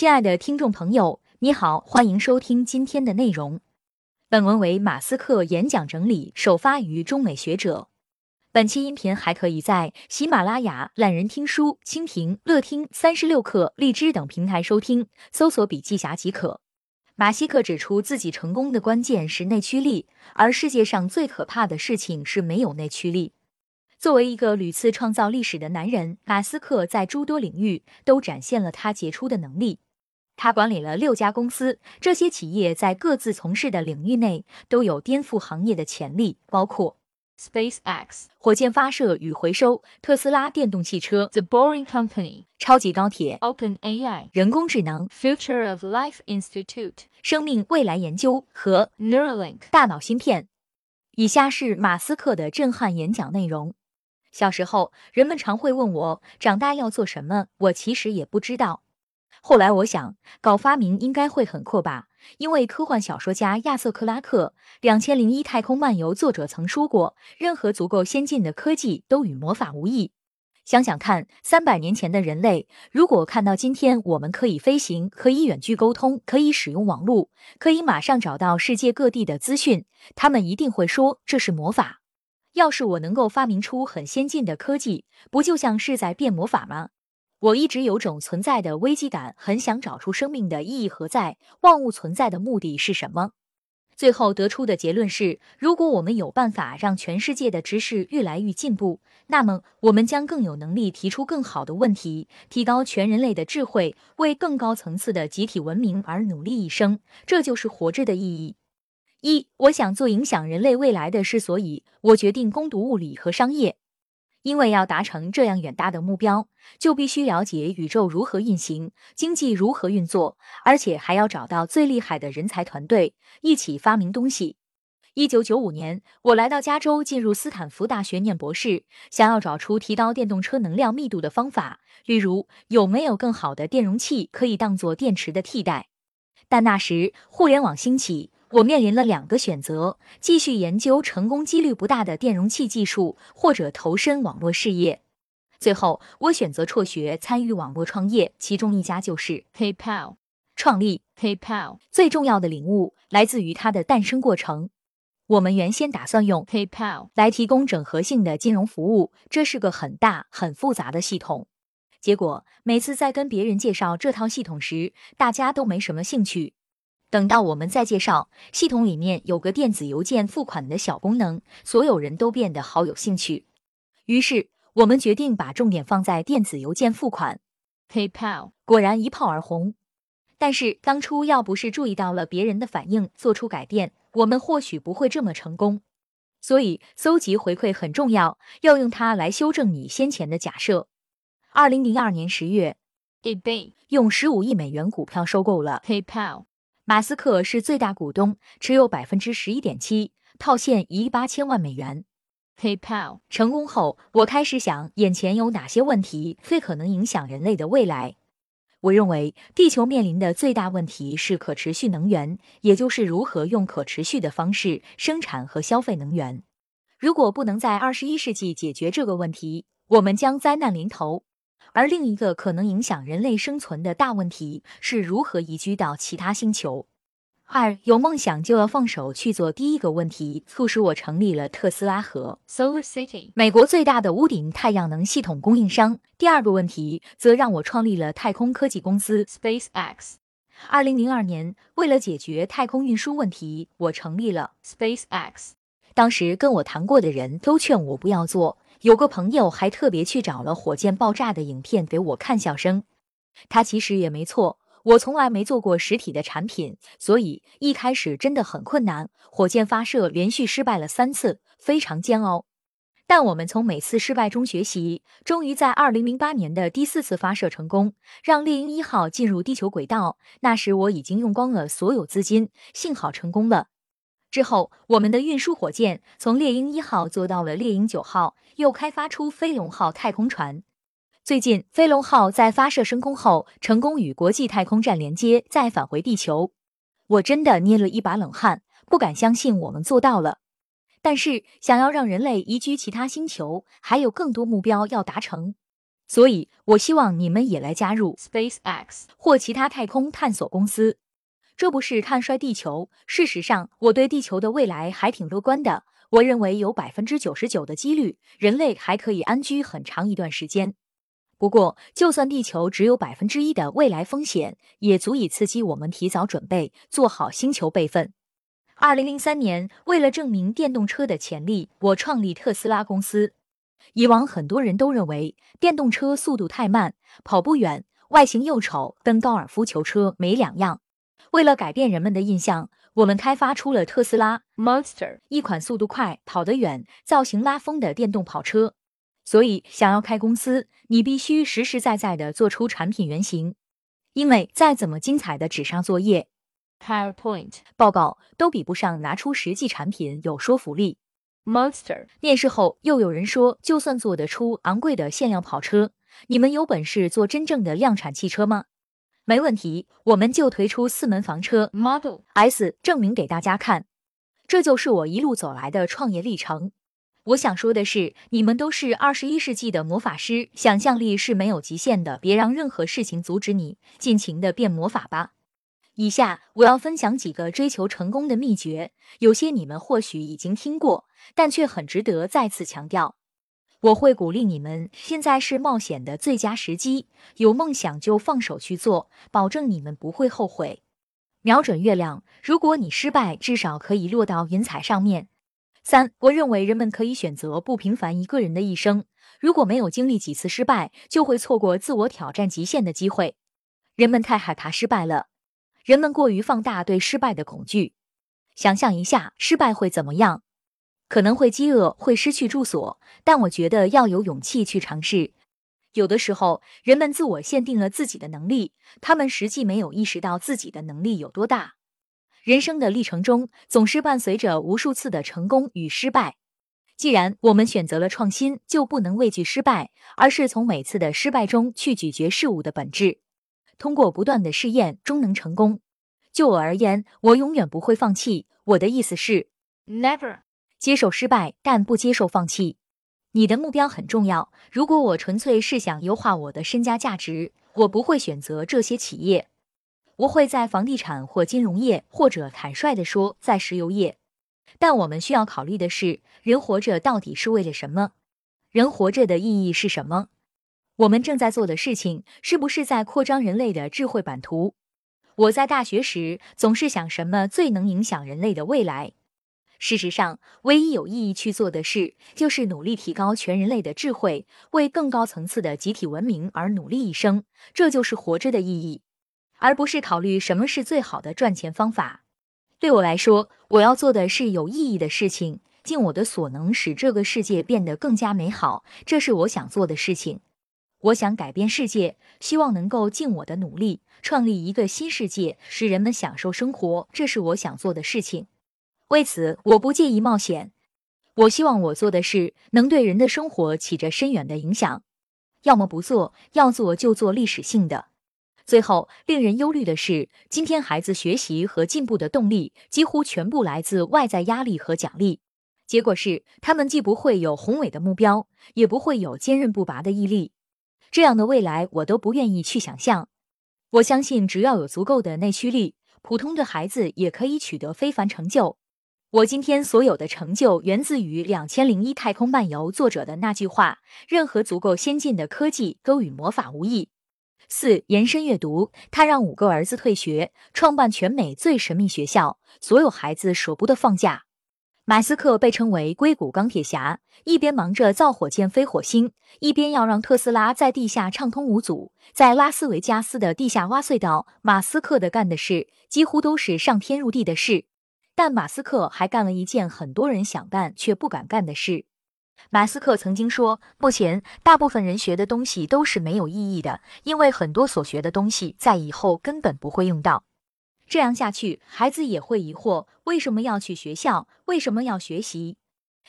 亲爱的听众朋友，你好，欢迎收听今天的内容。本文为马斯克演讲整理，首发于中美学者。本期音频还可以在喜马拉雅、懒人听书、蜻蜓、乐听、三十六课、荔枝等平台收听，搜索“笔记侠”即可。马西克指出，自己成功的关键是内驱力，而世界上最可怕的事情是没有内驱力。作为一个屡次创造历史的男人，马斯克在诸多领域都展现了他杰出的能力。他管理了六家公司，这些企业在各自从事的领域内都有颠覆行业的潜力，包括 SpaceX 火箭发射与回收、特斯拉电动汽车、The Boring Company、超级高铁、OpenAI、人工智能、Future of Life Institute、生命未来研究和 Neuralink。大脑芯片。以下是马斯克的震撼演讲内容。小时候，人们常会问我长大要做什么，我其实也不知道。后来我想，搞发明应该会很酷吧，因为科幻小说家亚瑟·克拉克《两千零一太空漫游》作者曾说过，任何足够先进的科技都与魔法无异。想想看，三百年前的人类，如果看到今天我们可以飞行、可以远距沟通、可以使用网络、可以马上找到世界各地的资讯，他们一定会说这是魔法。要是我能够发明出很先进的科技，不就像是在变魔法吗？我一直有种存在的危机感，很想找出生命的意义何在，万物存在的目的是什么。最后得出的结论是，如果我们有办法让全世界的知识越来越进步，那么我们将更有能力提出更好的问题，提高全人类的智慧，为更高层次的集体文明而努力一生。这就是活着的意义。一，我想做影响人类未来的事，所以我决定攻读物理和商业。因为要达成这样远大的目标，就必须了解宇宙如何运行，经济如何运作，而且还要找到最厉害的人才团队，一起发明东西。一九九五年，我来到加州，进入斯坦福大学念博士，想要找出提高电动车能量密度的方法，例如有没有更好的电容器可以当做电池的替代。但那时互联网兴起。我面临了两个选择：继续研究成功几率不大的电容器技术，或者投身网络事业。最后，我选择辍学，参与网络创业，其中一家就是 PayPal。创立 PayPal 最重要的领悟来自于它的诞生过程。我们原先打算用 PayPal 来提供整合性的金融服务，这是个很大很复杂的系统。结果每次在跟别人介绍这套系统时，大家都没什么兴趣。等到我们再介绍系统里面有个电子邮件付款的小功能，所有人都变得好有兴趣。于是我们决定把重点放在电子邮件付款。PayPal 果然一炮而红。但是当初要不是注意到了别人的反应，做出改变，我们或许不会这么成功。所以搜集回馈很重要，要用它来修正你先前的假设。二零零二年十月 eBay 用十五亿美元股票收购了 PayPal 马斯克是最大股东，持有百分之十一点七，套现一亿八千万美元。PayPal 成功后，我开始想，眼前有哪些问题最可能影响人类的未来？我认为，地球面临的最大问题是可持续能源，也就是如何用可持续的方式生产和消费能源。如果不能在二十一世纪解决这个问题，我们将灾难临头。而另一个可能影响人类生存的大问题是如何移居到其他星球。二，有梦想就要放手去做。第一个问题促使我成立了特斯拉和 Solar City 美国最大的屋顶太阳能系统供应商。第二个问题则让我创立了太空科技公司 SpaceX 二零零二年，为了解决太空运输问题，我成立了 SpaceX。当时跟我谈过的人都劝我不要做，有个朋友还特别去找了火箭爆炸的影片给我看笑声。他其实也没错，我从来没做过实体的产品，所以一开始真的很困难。火箭发射连续失败了三次，非常煎熬。但我们从每次失败中学习，终于在二零零八年的第四次发射成功，让猎鹰一号进入地球轨道。那时我已经用光了所有资金，幸好成功了。之后，我们的运输火箭从猎鹰一号做到了猎鹰九号，又开发出飞龙号太空船。最近，飞龙号在发射升空后，成功与国际太空站连接，再返回地球。我真的捏了一把冷汗，不敢相信我们做到了。但是，想要让人类移居其他星球，还有更多目标要达成。所以我希望你们也来加入 SpaceX, 或其他太空探索公司。这不是看衰地球，事实上，我对地球的未来还挺乐观的。我认为有百分之九十九的几率，人类还可以安居很长一段时间。不过，就算地球只有百分之一的未来风险，也足以刺激我们提早准备，做好星球备份。二零零三年，为了证明电动车的潜力，我创立特斯拉公司。以往很多人都认为电动车速度太慢，跑不远，外形又丑，跟高尔夫球车没两样。为了改变人们的印象，我们开发出了特斯拉 Monster, 一款速度快、跑得远、造型拉风的电动跑车。所以，想要开公司，你必须实实在在的做出产品原型，因为再怎么精彩的纸上作业、PowerPoint, 报告，都比不上拿出实际产品有说服力。Monster, 面试后，又有人说，就算做得出昂贵的限量跑车，你们有本事做真正的量产汽车吗？没问题，我们就推出四门房车 Model, S，证明给大家看。这就是我一路走来的创业历程。我想说的是，你们都是二十一世纪的魔法师，想象力是没有极限的，别让任何事情阻止你，尽情的变魔法吧。以下我要分享几个追求成功的秘诀，有些你们或许已经听过，但却很值得再次强调。我会鼓励你们，现在是冒险的最佳时机，有梦想就放手去做，保证你们不会后悔。瞄准月亮，如果你失败，至少可以落到云彩上面。三，我认为人们可以选择不平凡一个人的一生，如果没有经历几次失败，就会错过自我挑战极限的机会。人们太害怕失败了，人们过于放大对失败的恐惧。想象一下，失败会怎么样？可能会饥饿，会失去住所，但我觉得要有勇气去尝试。有的时候，人们自我限定了自己的能力，他们实际没有意识到自己的能力有多大。人生的历程中，总是伴随着无数次的成功与失败。既然我们选择了创新，就不能畏惧失败，而是从每次的失败中去咀嚼事物的本质，通过不断的试验，终能成功。就我而言，我永远不会放弃。我的意思是，Never, 接受失败，但不接受放弃。你的目标很重要。如果我纯粹是想优化我的身家价值，我不会选择这些企业。我会在房地产或金融业，或者坦率地说，在石油业。但我们需要考虑的是，人活着到底是为了什么？人活着的意义是什么？我们正在做的事情是不是在扩张人类的智慧版图？我在大学时总是想，什么最能影响人类的未来？事实上，唯一有意义去做的事，就是努力提高全人类的智慧，为更高层次的集体文明而努力一生。这就是活着的意义，而不是考虑什么是最好的赚钱方法。对我来说，我要做的是有意义的事情，尽我的所能使这个世界变得更加美好。这是我想做的事情。我想改变世界，希望能够尽我的努力，创立一个新世界，使人们享受生活。这是我想做的事情。为此，我不介意冒险。我希望我做的事能对人的生活起着深远的影响。要么不做，要做就做历史性的。最后，令人忧虑的是，今天孩子学习和进步的动力几乎全部来自外在压力和奖励。结果是，他们既不会有宏伟的目标，也不会有坚韧不拔的毅力。这样的未来，我都不愿意去想象。我相信，只要有足够的内驱力，普通的孩子也可以取得非凡成就。我今天所有的成就源自于《两千零一太空漫游》作者的那句话：“任何足够先进的科技都与魔法无异。”四、延伸阅读，他让五个儿子退学，创办全美最神秘学校，所有孩子舍不得放假。马斯克被称为硅谷钢铁侠，一边忙着造火箭飞火星，一边要让特斯拉在地下畅通无阻。在拉斯维加斯的地下挖隧道，马斯克的干的事几乎都是上天入地的事。但马斯克还干了一件很多人想干却不敢干的事。马斯克曾经说，目前大部分人学的东西都是没有意义的，因为很多所学的东西在以后根本不会用到。这样下去，孩子也会疑惑为什么要去学校，为什么要学习。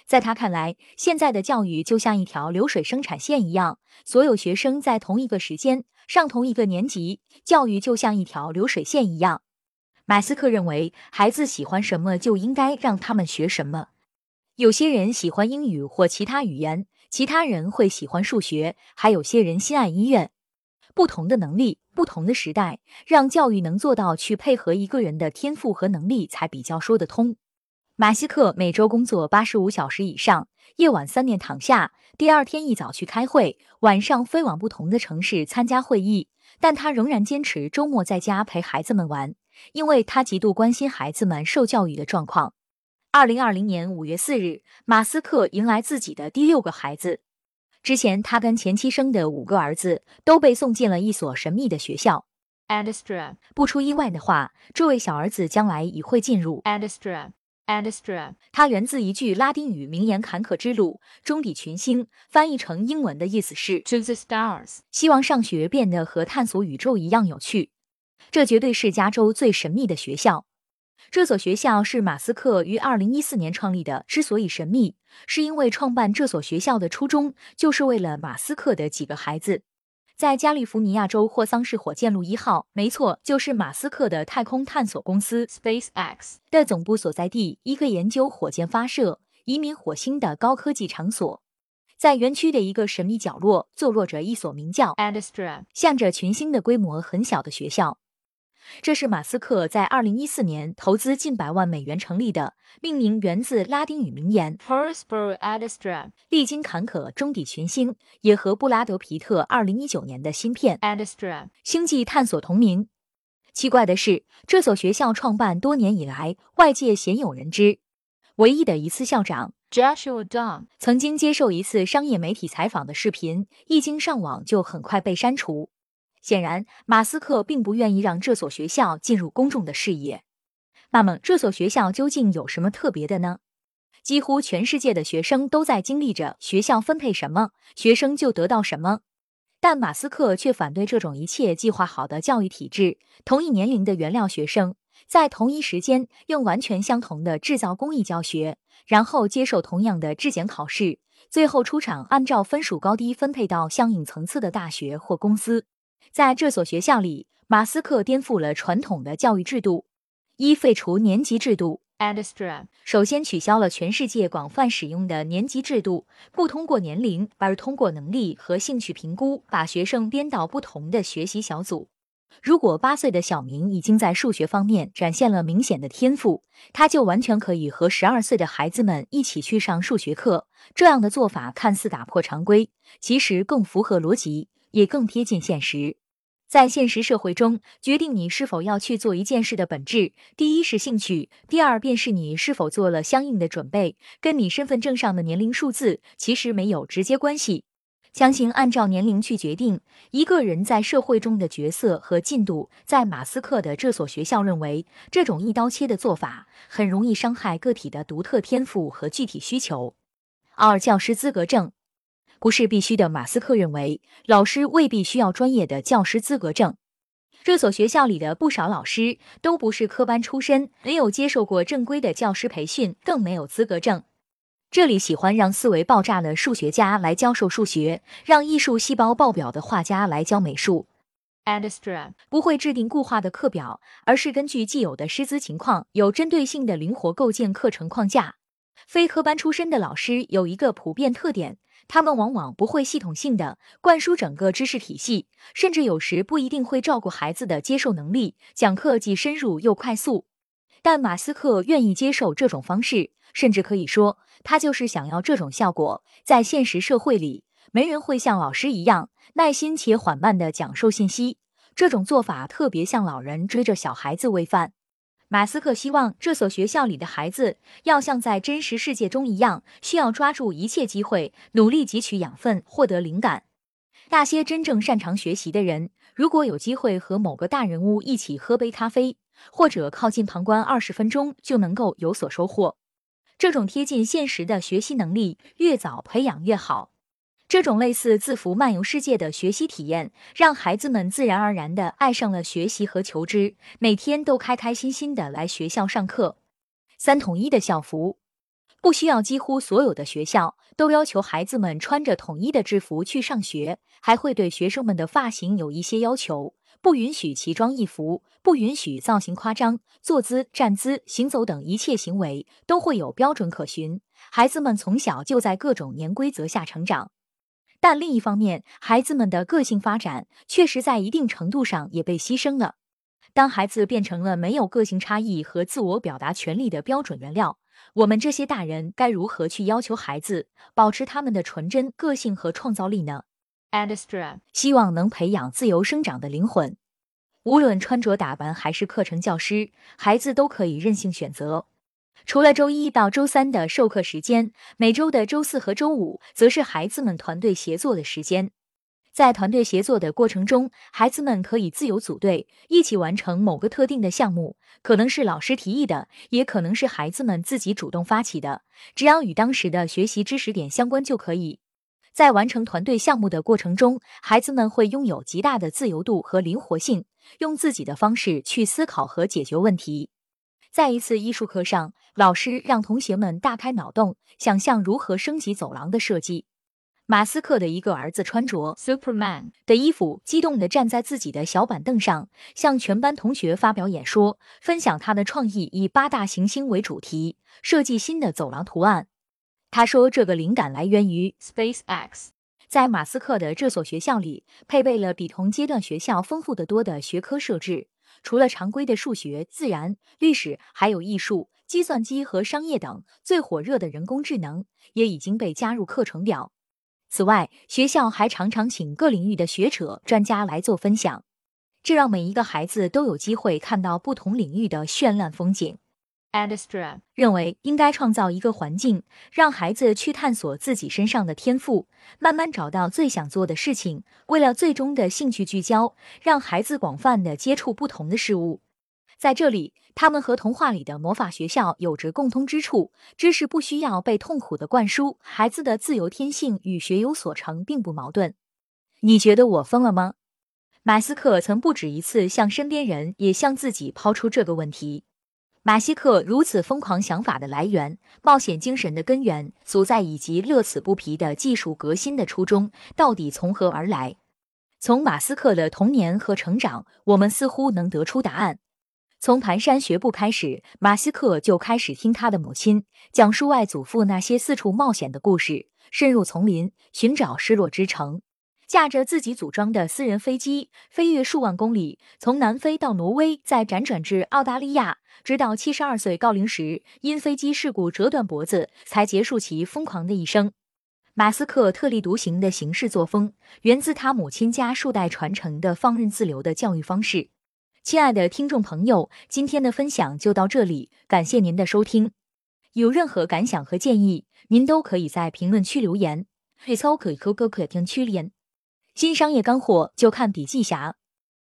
在他看来，现在的教育就像一条流水生产线一样，所有学生在同一个时间上同一个年级，教育就像一条流水线一样。马斯克认为，孩子喜欢什么就应该让他们学什么。有些人喜欢英语或其他语言，其他人会喜欢数学，还有些人心爱音乐。不同的能力，不同的时代，让教育能做到去配合一个人的天赋和能力，才比较说得通。马斯克每周工作八十五小时以上，夜晚三点躺下，第二天一早去开会，晚上飞往不同的城市参加会议。但他仍然坚持周末在家陪孩子们玩，因为他极度关心孩子们受教育的状况。二零二零年五月四日，马斯克迎来自己的第六个孩子。之前，他跟前妻生的五个儿子都被送进了一所神秘的学校。Andestra，不出意外的话，这位小儿子将来也会进入 Andestra，Andestra。它源自一句拉丁语名言：“坎坷之路，终抵群星。”翻译成英文的意思是 To the stars，希望上学变得和探索宇宙一样有趣。这绝对是加州最神秘的学校。这所学校是马斯克于二零一四年创立的。之所以神秘，是因为创办这所学校的初衷就是为了马斯克的几个孩子。在加利福尼亚州霍桑市火箭路一号，没错，就是马斯克的太空探索公司 SpaceX 的总部所在地，一个研究火箭发射、移民火星的高科技场所。在园区的一个神秘角落，坐落着一所名叫 Andestra，向着群星的规模很小的学校。这是马斯克在二零一四年投资近百万美元成立的，命名源自拉丁语名言 Prospero Andestra，历经坎坷，终抵群星，也和布拉德皮特二零一九年的芯片 Andestra，星际探索同名。奇怪的是，这所学校创办多年以来，外界鲜有人知。唯一的一次校长 Joshua Dong，曾经接受一次商业媒体采访的视频，一经上网就很快被删除。显然，马斯克并不愿意让这所学校进入公众的视野。那么，这所学校究竟有什么特别的呢？几乎全世界的学生都在经历着学校分配什么，学生就得到什么。但马斯克却反对这种一切计划好的教育体制。同一年龄的原料学生，在同一时间用完全相同的制造工艺教学，然后接受同样的质检考试，最后出场按照分数高低分配到相应层次的大学或公司。在这所学校里，马斯克颠覆了传统的教育制度：一、废除年级制度。首先取消了全世界广泛使用的年级制度，不通过年龄，而通过能力和兴趣评估，把学生编到不同的学习小组。如果八岁的小明已经在数学方面展现了明显的天赋，他就完全可以和十二岁的孩子们一起去上数学课。这样的做法看似打破常规，其实更符合逻辑，也更贴近现实。在现实社会中，决定你是否要去做一件事的本质，第一是兴趣，第二便是你是否做了相应的准备，跟你身份证上的年龄数字其实没有直接关系。强行按照年龄去决定一个人在社会中的角色和进度，在马斯克的这所学校认为，这种一刀切的做法很容易伤害个体的独特天赋和具体需求。二、教师资格证。不是必须的。马斯克认为，老师未必需要专业的教师资格证。这所学校里的不少老师都不是科班出身，没有接受过正规的教师培训，更没有资格证。这里喜欢让思维爆炸的数学家来教授数学，让艺术细胞爆表的画家来教美术。Andestra，不会制定固化的课表，而是根据既有的师资情况，有针对性的灵活构建课程框架。非科班出身的老师有一个普遍特点。他们往往不会系统性的灌输整个知识体系，甚至有时不一定会照顾孩子的接受能力。讲课既深入又快速，但马斯克愿意接受这种方式，甚至可以说，他就是想要这种效果。在现实社会里，没人会像老师一样耐心且缓慢地讲授信息，这种做法特别像老人追着小孩子喂饭。马斯克希望这所学校里的孩子要像在真实世界中一样，需要抓住一切机会，努力汲取养分，获得灵感。那些真正擅长学习的人，如果有机会和某个大人物一起喝杯咖啡，或者靠近旁观二十分钟，就能够有所收获。这种贴近现实的学习能力，越早培养越好。这种类似字符漫游世界的学习体验，让孩子们自然而然地爱上了学习和求知，每天都开开心心地来学校上课。三统一的校服，不需要几乎所有的学校都要求孩子们穿着统一的制服去上学，还会对学生们的发型有一些要求，不允许奇装异服，不允许造型夸张，坐姿、站姿、行走等一切行为都会有标准可循。孩子们从小就在各种年规则下成长，但另一方面，孩子们的个性发展确实在一定程度上也被牺牲了。当孩子变成了没有个性差异和自我表达权利的标准原料，我们这些大人该如何去要求孩子保持他们的纯真、个性和创造力呢？Andestram. 希望能培养自由生长的灵魂。无论穿着打扮还是课程教师，孩子都可以任性选择。除了周一到周三的授课时间，每周的周四和周五则是孩子们团队协作的时间。在团队协作的过程中，孩子们可以自由组队，一起完成某个特定的项目，可能是老师提议的，也可能是孩子们自己主动发起的，只要与当时的学习知识点相关就可以。在完成团队项目的过程中，孩子们会拥有极大的自由度和灵活性，用自己的方式去思考和解决问题。在一次艺术课上，老师让同学们大开脑洞，想象如何升级走廊的设计。马斯克的一个儿子穿着 Superman. 的衣服，激动地站在自己的小板凳上，向全班同学发表演说，分享他的创意，以八大行星为主题，设计新的走廊图案。他说，这个灵感来源于 SpaceX. 在马斯克的这所学校里，配备了比同阶段学校丰富得多的学科设置。除了常规的数学、自然、历史，还有艺术、计算机和商业等。最火热的人工智能也已经被加入课程表。此外，学校还常常请各领域的学者、专家来做分享，这让每一个孩子都有机会看到不同领域的绚烂风景。认为应该创造一个环境，让孩子去探索自己身上的天赋，慢慢找到最想做的事情。为了最终的兴趣聚焦，让孩子广泛的接触不同的事物。在这里，他们和童话里的魔法学校有着共通之处：知识不需要被痛苦的灌输，孩子的自由天性与学有所成并不矛盾。你觉得我疯了吗？马斯克曾不止一次向身边人，也向自己抛出这个问题。马西克如此疯狂想法的来源、冒险精神的根源所在，以及乐此不疲的技术革新的初衷，到底从何而来？从马斯克的童年和成长，我们似乎能得出答案。从蹒跚学步开始，马斯克就开始听他的母亲讲述外祖父那些四处冒险的故事，深入丛林寻找失落之城。驾着自己组装的私人飞机，飞越数万公里，从南非到挪威，再辗转至澳大利亚，直到七十二岁高龄时，因飞机事故折断脖子，才结束其疯狂的一生。马斯克特立独行的行事作风，源自他母亲家数代传承的放任自流的教育方式。亲爱的听众朋友，今天的分享就到这里，感谢您的收听。有任何感想和建议，您都可以在评论区留言。最操可以扣个可听区连。新商业干货就看笔记侠。